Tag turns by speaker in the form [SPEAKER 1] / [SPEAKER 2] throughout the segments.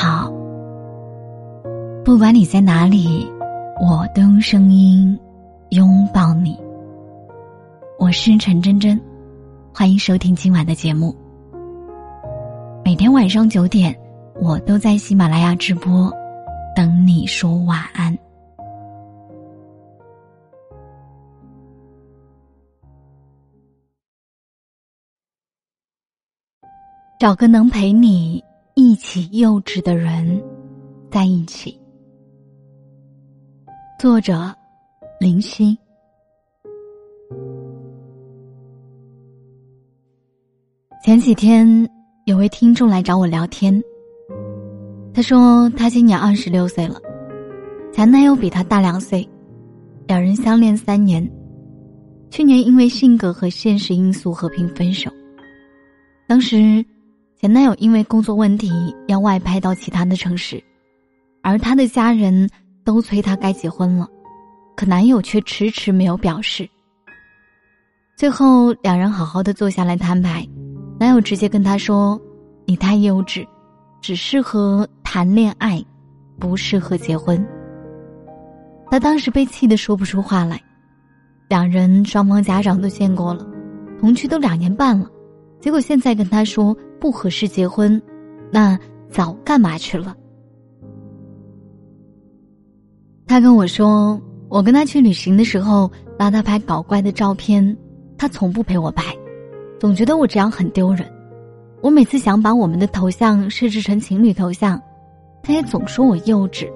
[SPEAKER 1] 好，不管你在哪里，我都用声音拥抱你。我是陈真真，欢迎收听今晚的节目。每天晚上九点，我都在喜马拉雅直播，等你说晚安。找个能陪你。一起幼稚的人，在一起。作者：林夕。前几天有位听众来找我聊天，他说他今年二十六岁了，前男友比他大两岁，两人相恋三年，去年因为性格和现实因素和平分手，当时。前男友因为工作问题要外派到其他的城市，而他的家人都催他该结婚了，可男友却迟迟没有表示。最后两人好好的坐下来摊牌，男友直接跟他说：“你太幼稚，只适合谈恋爱，不适合结婚。”他当时被气得说不出话来。两人双方家长都见过了，同居都两年半了，结果现在跟他说。不合适结婚，那早干嘛去了？他跟我说，我跟他去旅行的时候拉他拍搞怪的照片，他从不陪我拍，总觉得我这样很丢人。我每次想把我们的头像设置成情侣头像，他也总说我幼稚。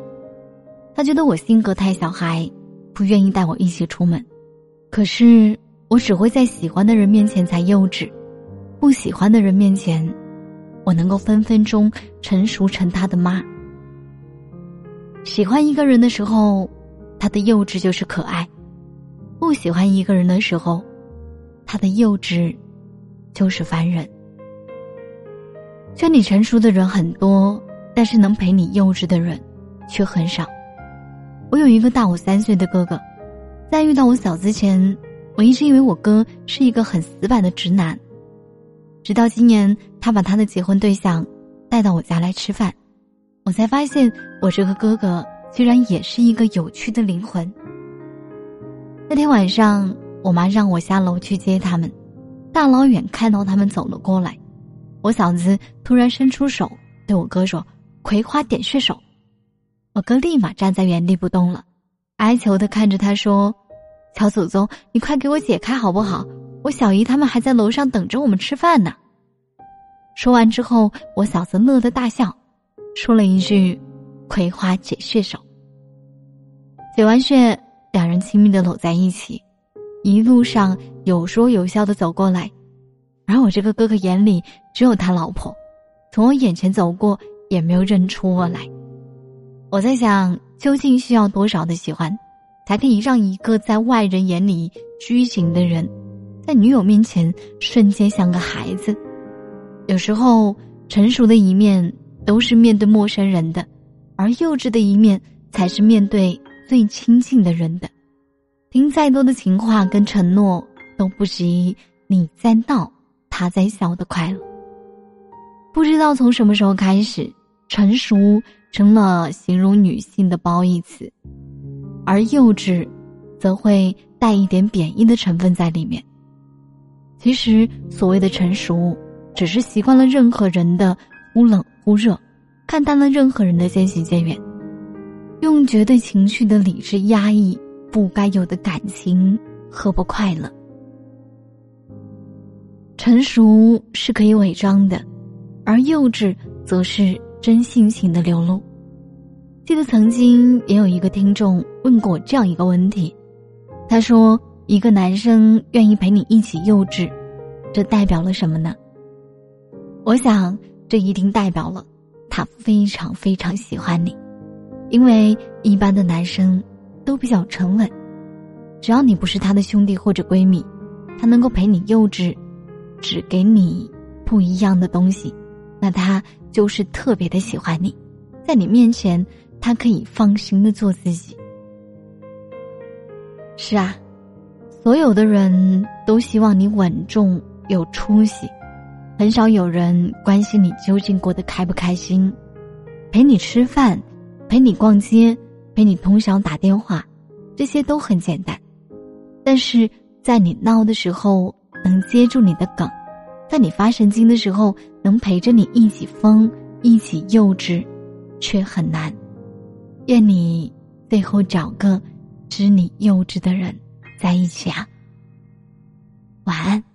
[SPEAKER 1] 他觉得我性格太小孩，不愿意带我一起出门。可是我只会在喜欢的人面前才幼稚。不喜欢的人面前，我能够分分钟成熟成他的妈。喜欢一个人的时候，他的幼稚就是可爱；不喜欢一个人的时候，他的幼稚就是烦人。劝你成熟的人很多，但是能陪你幼稚的人却很少。我有一个大我三岁的哥哥，在遇到我嫂子前，我一直以为我哥是一个很死板的直男。直到今年，他把他的结婚对象带到我家来吃饭，我才发现我这个哥哥居然也是一个有趣的灵魂。那天晚上，我妈让我下楼去接他们，大老远看到他们走了过来，我嫂子突然伸出手对我哥说：“葵花点穴手。”我哥立马站在原地不动了，哀求的看着他说：“小祖宗，你快给我解开好不好？”我小姨他们还在楼上等着我们吃饭呢。说完之后，我嫂子乐得大笑，说了一句：“葵花解穴手。”解完穴，两人亲密的搂在一起，一路上有说有笑的走过来。而我这个哥哥眼里只有他老婆，从我眼前走过也没有认出我来。我在想，究竟需要多少的喜欢，才可以让一个在外人眼里拘谨的人？在女友面前瞬间像个孩子，有时候成熟的一面都是面对陌生人的，而幼稚的一面才是面对最亲近的人的。听再多的情话跟承诺，都不及你在闹，他在笑的快乐。不知道从什么时候开始，成熟成了形容女性的褒义词，而幼稚，则会带一点贬义的成分在里面。其实，所谓的成熟，只是习惯了任何人的忽冷忽热，看淡了任何人的渐行渐远，用绝对情绪的理智压抑不该有的感情和不快乐。成熟是可以伪装的，而幼稚则是真性情的流露。记得曾经也有一个听众问过我这样一个问题，他说。一个男生愿意陪你一起幼稚，这代表了什么呢？我想，这一定代表了他非常非常喜欢你，因为一般的男生都比较沉稳，只要你不是他的兄弟或者闺蜜，他能够陪你幼稚，只给你不一样的东西，那他就是特别的喜欢你，在你面前，他可以放心的做自己。是啊。所有的人都希望你稳重有出息，很少有人关心你究竟过得开不开心。陪你吃饭，陪你逛街，陪你通宵打电话，这些都很简单。但是在你闹的时候能接住你的梗，在你发神经的时候能陪着你一起疯、一起幼稚，却很难。愿你最后找个知你幼稚的人在一起啊。晚安。